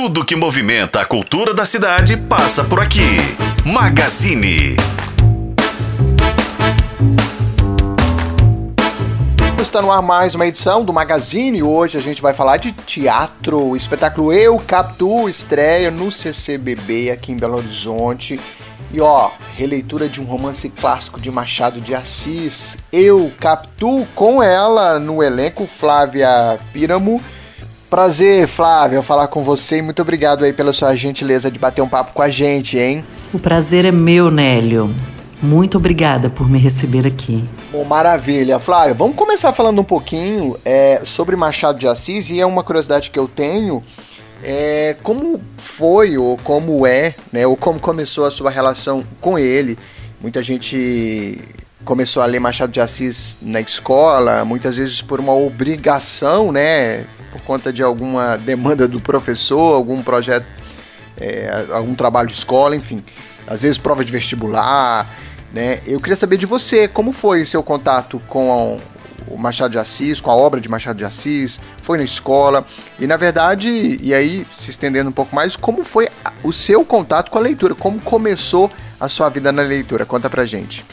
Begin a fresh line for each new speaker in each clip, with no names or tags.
Tudo que movimenta a cultura da cidade passa por aqui. Magazine.
Está no ar mais uma edição do Magazine. Hoje a gente vai falar de teatro. O espetáculo Eu Capitu estreia no CCBB aqui em Belo Horizonte. E ó, releitura de um romance clássico de Machado de Assis. Eu Capitu com ela no elenco Flávia Píramo Prazer, Flávia, falar com você e muito obrigado aí pela sua gentileza de bater um papo com a gente, hein?
O prazer é meu, Nélio. Muito obrigada por me receber aqui.
Bom, maravilha. Flávia, vamos começar falando um pouquinho é, sobre Machado de Assis e é uma curiosidade que eu tenho. É, como foi ou como é, né, ou como começou a sua relação com ele? Muita gente começou a ler Machado de Assis na escola, muitas vezes por uma obrigação, né, por conta de alguma demanda do professor, algum projeto, é, algum trabalho de escola, enfim. Às vezes prova de vestibular, né? Eu queria saber de você, como foi o seu contato com o Machado de Assis, com a obra de Machado de Assis, foi na escola, e na verdade, e aí se estendendo um pouco mais, como foi o seu contato com a leitura, como começou a sua vida na leitura? Conta pra gente.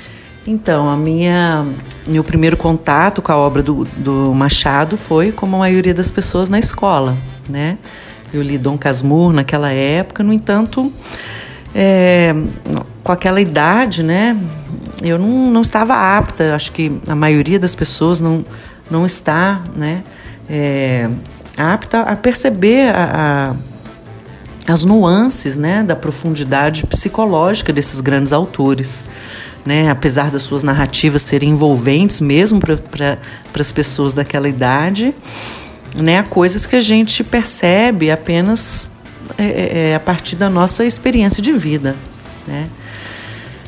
Então, a minha meu primeiro contato com a obra do, do Machado foi como a maioria das pessoas na escola, né? Eu li Dom Casmurro naquela época, no entanto, é, com aquela idade, né? Eu não, não estava apta, acho que a maioria das pessoas não, não está, né? É, apta a perceber a, a, as nuances, né? Da profundidade psicológica desses grandes autores né? Apesar das suas narrativas serem envolventes mesmo para as pessoas daquela idade, né? Há coisas que a gente percebe apenas é, é, é, a partir da nossa experiência de vida, né?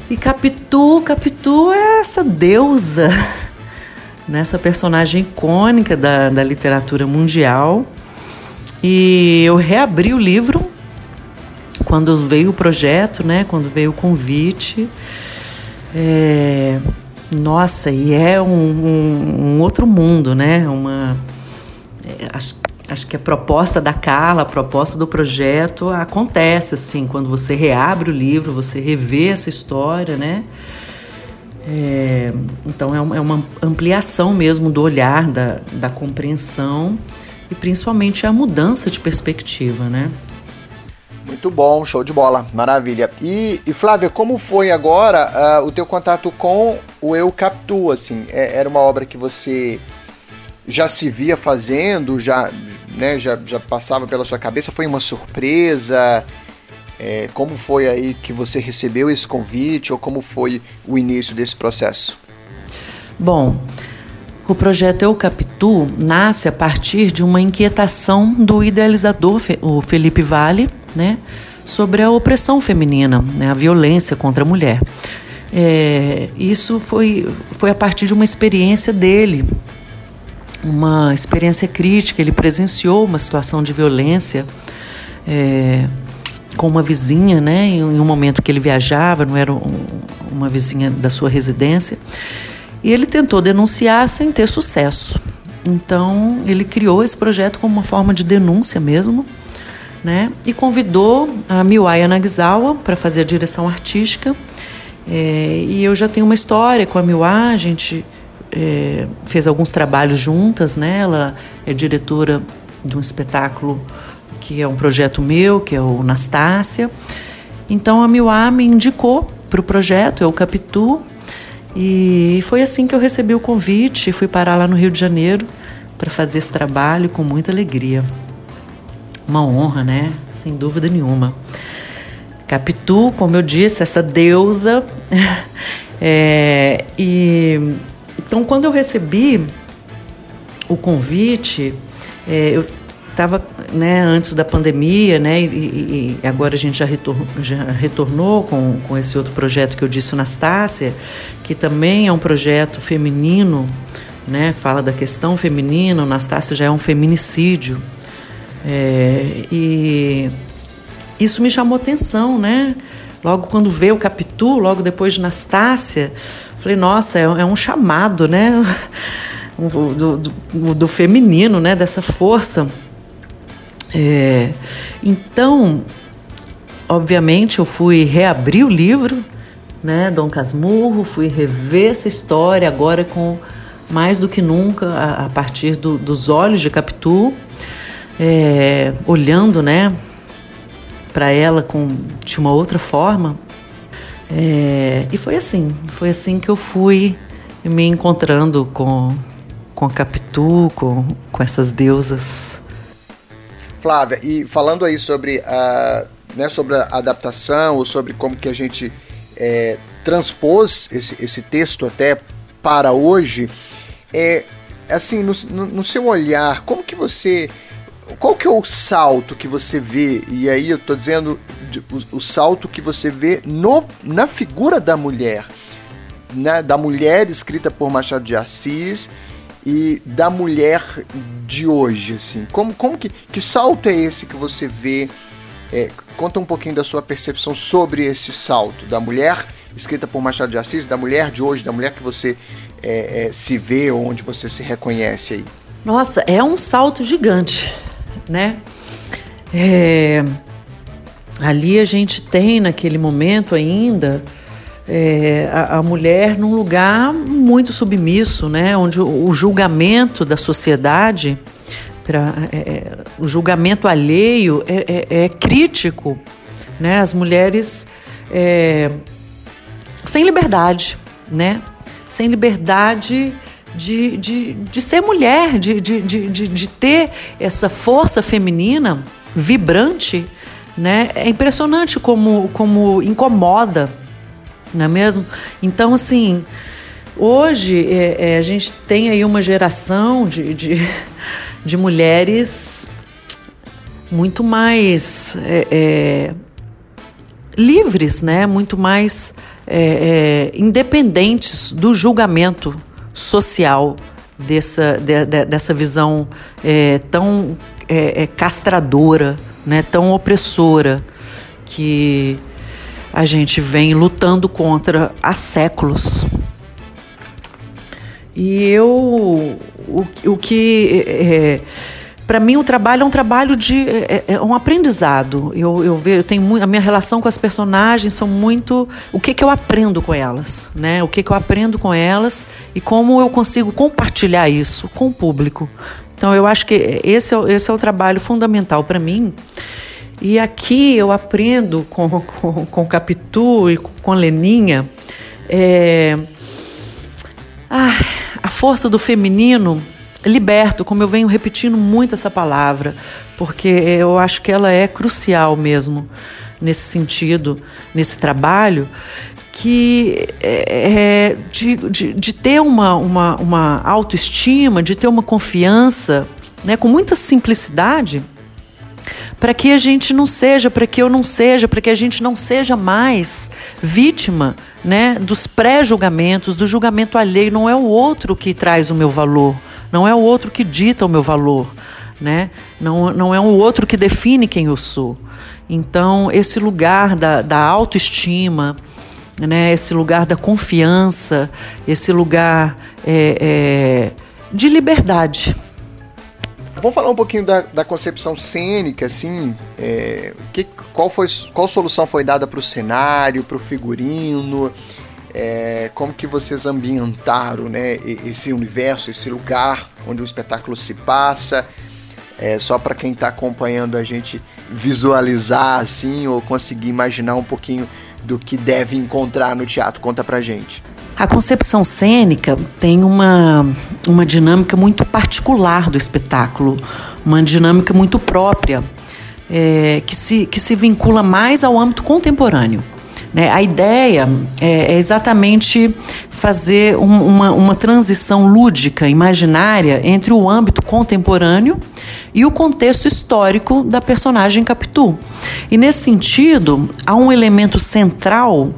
E Capitu, Capitu é essa deusa, nessa personagem icônica da, da literatura mundial. E eu reabri o livro quando veio o projeto, né? Quando veio o convite. É, nossa, e é um, um, um, outro mundo, né? Uma, é, acho, acho que a proposta da Carla, a proposta do projeto acontece assim, quando você reabre o livro, você revê essa história, né? É, então é uma, é uma, ampliação mesmo do olhar, da, da compreensão e principalmente a mudança de perspectiva, né?
Muito bom, show de bola, maravilha. E, e Flávia, como foi agora uh, o teu contato com o Eu Capitu, assim? É, era uma obra que você já se via fazendo, já, né, já, já passava pela sua cabeça, foi uma surpresa? É, como foi aí que você recebeu esse convite ou como foi o início desse processo?
Bom, o projeto Eu Capitu nasce a partir de uma inquietação do idealizador, o Felipe Vale, né, sobre a opressão feminina, né, a violência contra a mulher. É, isso foi, foi a partir de uma experiência dele, uma experiência crítica. Ele presenciou uma situação de violência é, com uma vizinha, né, em, um momento que ele viajava, não era um, uma vizinha da sua residência. E ele tentou denunciar sem ter sucesso. Então, ele criou esse projeto como uma forma de denúncia mesmo né? E convidou a Miwaya Nagzawa para fazer a direção artística. É, e eu já tenho uma história com a Miwa, a gente é, fez alguns trabalhos juntas, né? Ela é diretora de um espetáculo que é um projeto meu, que é o Nastácia. Então a Miwa me indicou para o projeto, eu Capitu, e foi assim que eu recebi o convite e fui parar lá no Rio de Janeiro para fazer esse trabalho com muita alegria uma honra, né? Sem dúvida nenhuma. Capitu, como eu disse, essa deusa. é, e então, quando eu recebi o convite, é, eu estava né, antes da pandemia, né, e, e, agora a gente já, retor já retornou com, com esse outro projeto que eu disse, o Nastácia, que também é um projeto feminino, né, fala da questão feminina, o Nastácia já é um feminicídio, é, e isso me chamou atenção, né? Logo quando veio o Capitu, logo depois de Nastácia, falei, nossa, é, é um chamado, né? Do, do, do, feminino, né? Dessa força. É, então, obviamente, eu fui reabrir o livro, né, Dom Casmurro, fui rever essa história agora com mais do que nunca a, a partir do, dos olhos de Capitu, é, olhando, né, para ela com de uma outra forma. É, e foi assim, foi assim que eu fui me encontrando com com a Capitu, com, com essas deusas.
Flávia, e falando aí sobre a, né, sobre a adaptação, ou sobre como que a gente é, transpôs esse, esse texto até para hoje, é assim, no, no, no seu olhar, como que você qual que é o salto que você vê? E aí eu estou dizendo o, o, salto que você vê no, na figura da mulher, né, da mulher escrita por Machado de Assis e da mulher de hoje, assim. Como, como que, que salto é esse que você vê? É, conta um pouquinho da sua percepção sobre esse salto da mulher escrita por Machado de Assis, da mulher de hoje, da mulher que você é, é, se vê, onde você se reconhece aí.
Nossa, é um salto gigante, né? É, ali a gente tem naquele momento ainda é, a, a, mulher num lugar muito submisso, né? onde o, o julgamento da sociedade, pra, é, é o julgamento alheio é, é, é, crítico. Né? As mulheres sem liberdade, né? sem liberdade de, de, de ser mulher, de, de, de, de ter essa força feminina vibrante. Né? É impressionante como, como incomoda não é mesmo? Então, assim, hoje é, é, a gente tem aí uma geração de, de, de mulheres muito mais é, é livres, né? Muito mais é, é, independentes do julgamento social dessa, de, de, dessa visão tão castradora, né? Tão opressora que a gente vem lutando contra há séculos. E eu, o, o que. É, é para mim, o trabalho é um trabalho de. É, é, é um aprendizado. Eu, eu vejo, eu tenho muito, a minha relação com as personagens são muito. O que, que eu aprendo com elas, né? O que, que eu aprendo com elas e como eu consigo compartilhar isso com o público. Então, eu acho que esse é, esse é o trabalho fundamental para mim. E aqui eu aprendo com, com, com Capitu e com Leninha é, ah, a força do feminino liberto, como eu venho repetindo muito essa palavra, porque eu acho que ela é crucial mesmo nesse sentido, nesse trabalho, que é, é de, de, de, ter uma, uma, uma autoestima, de ter uma confiança, né, com muita simplicidade para que a gente não seja, para que eu não seja, para que a gente não seja mais vítima né, dos pré-julgamentos, do julgamento alheio. Não é o outro que traz o meu valor, não é o outro que dita o meu valor, né? não, não é o outro que define quem eu sou. Então, esse lugar da, da autoestima, né, esse lugar da confiança, esse lugar é, é, de liberdade.
Vamos falar um pouquinho da, da concepção cênica, assim, é, que, qual, foi, qual solução foi dada para o cenário, para o figurino, é, como que vocês ambientaram né, esse universo, esse lugar onde o espetáculo se passa, é, só para quem está acompanhando a gente visualizar assim ou conseguir imaginar um pouquinho do que deve encontrar no teatro. Conta pra gente.
A concepção cênica tem uma, uma dinâmica muito particular do espetáculo, uma dinâmica muito própria, é, que, se, que se vincula mais ao âmbito contemporâneo. Né? A ideia é, é exatamente fazer um, uma, uma transição lúdica, imaginária, entre o âmbito contemporâneo e o contexto histórico da personagem Capitu. E nesse sentido, há um elemento central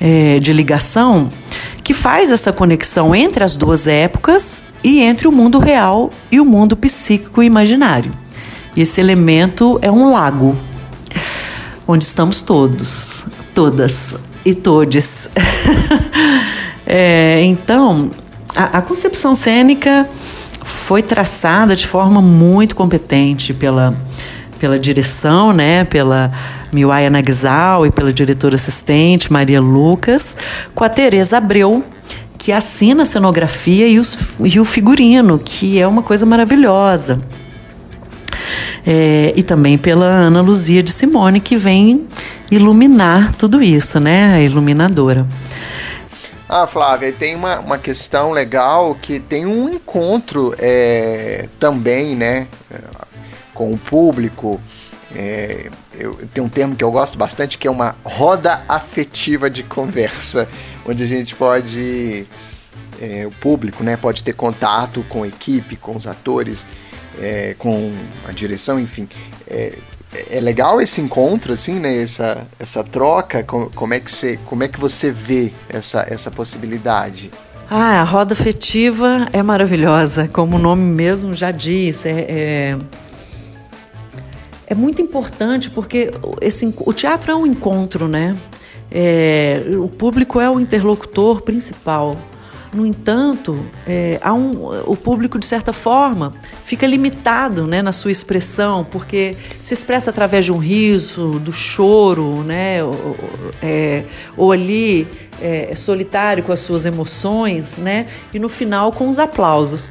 é, de ligação que faz essa conexão entre as duas épocas e entre o mundo real e o mundo psíquico imaginário. E esse elemento é um lago, onde estamos todos, todas e todes. é, então, a, a concepção cênica foi traçada de forma muito competente pela, pela direção, né, pela Miwaia Nagzal e pela diretora assistente Maria Lucas, com a Tereza Abreu, que assina a cenografia e, os, e o figurino, que é uma coisa maravilhosa. É, e também pela Ana Luzia de Simone, que vem iluminar tudo isso, né? A iluminadora.
Ah, Flávia, tem uma, uma questão legal que tem um encontro é, também, né, com o público. É, eu, tem um termo que eu gosto bastante que é uma roda afetiva de conversa, onde a gente pode, é, o público, né, pode ter contato com a equipe, com os atores, é, com a direção, enfim. É, é legal esse encontro, assim, né? Essa, essa troca. Como, como, é que você, como é que você vê essa, essa possibilidade?
Ah, a roda afetiva é maravilhosa, como o nome mesmo já diz. É, é, é muito importante porque esse, o teatro é um encontro, né? É, o público é o interlocutor principal. No entanto, é, um, o público, de certa forma, fica limitado né, na sua expressão, porque se expressa através de um riso, do choro, né, ou, é, ou ali é, solitário com as suas emoções, né, e no final com os aplausos.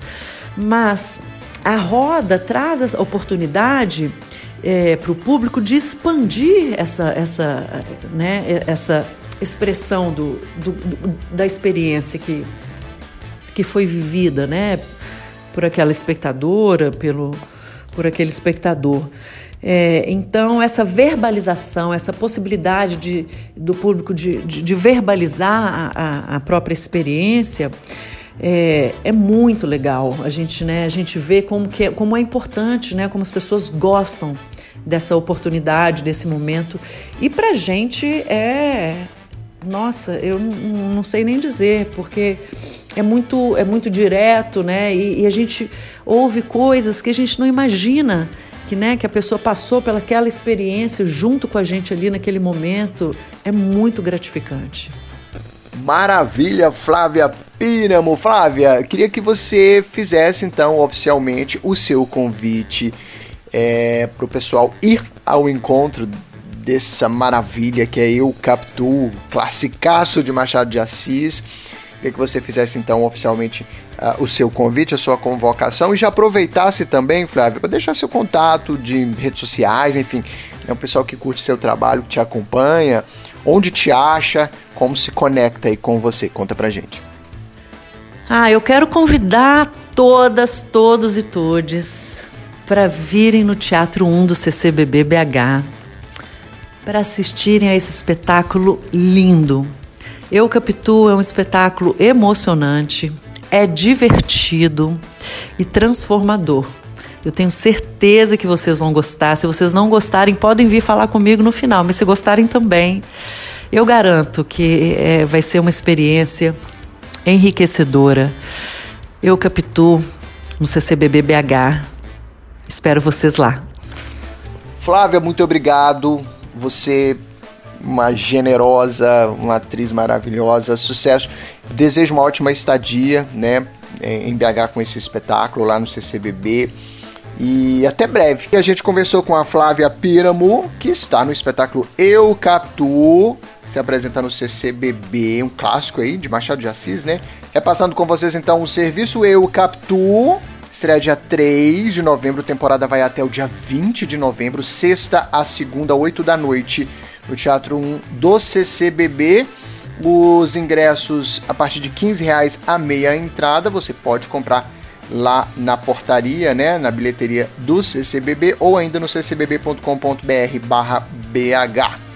Mas a roda traz a oportunidade é, para o público de expandir essa, essa, né, essa expressão do, do, do, da experiência que, que foi vivida, né, por aquela espectadora, pelo, por aquele espectador. É, então, essa verbalização, essa possibilidade de, do público de, de, de verbalizar a, a, própria experiência é, é, muito legal. A gente, né, a gente vê como, que é, como é importante, né, como as pessoas gostam dessa oportunidade, desse momento. E para a gente é. Nossa, eu não, não sei nem dizer, porque é muito, é muito direto, né? E, e, a gente ouve coisas que a gente não imagina que, né, que a pessoa passou pelaquela experiência junto com a gente ali naquele momento. É muito gratificante.
Maravilha, Flávia Píramo. Flávia, queria que você fizesse então oficialmente o seu convite é, para o pessoal ir ao encontro dessa maravilha que é Eu Capitu, classicaço de Machado de Assis. Queria que você fizesse então oficialmente uh, o seu convite, a sua convocação e já aproveitasse também, Flávio, para deixar seu contato de redes sociais, enfim, é um pessoal que curte seu trabalho, que te acompanha, onde te acha, como se conecta aí com você. Conta pra gente.
Ah, eu quero convidar todas, todos e todes para virem no Teatro 1 do CCBB BH para assistirem a esse espetáculo lindo eu Capitu é um espetáculo emocionante, é divertido e transformador. Eu tenho certeza que vocês vão gostar. Se vocês não gostarem, podem vir falar comigo no final, mas se gostarem também, eu garanto que é, vai ser uma experiência enriquecedora. Eu Capitu no CCBB BH. Espero vocês lá.
Flávia, muito obrigado. Você uma generosa, uma atriz maravilhosa, sucesso. Desejo uma ótima estadia, né, em BH com esse espetáculo lá no CCBB. E até breve. A gente conversou com a Flávia Píramo, que está no espetáculo Eu Captu, se apresenta no CCBB, um clássico aí de Machado de Assis, né? Repassando com vocês então o serviço Eu Captu, estreia dia 3 de novembro, temporada vai até o dia 20 de novembro, sexta a segunda, 8 da noite no Teatro 1 do CCBB. Os ingressos a partir de 15 reais a meia entrada, você pode comprar lá na portaria, né, na bilheteria do CCBB ou ainda no ccbb.com.br/bh.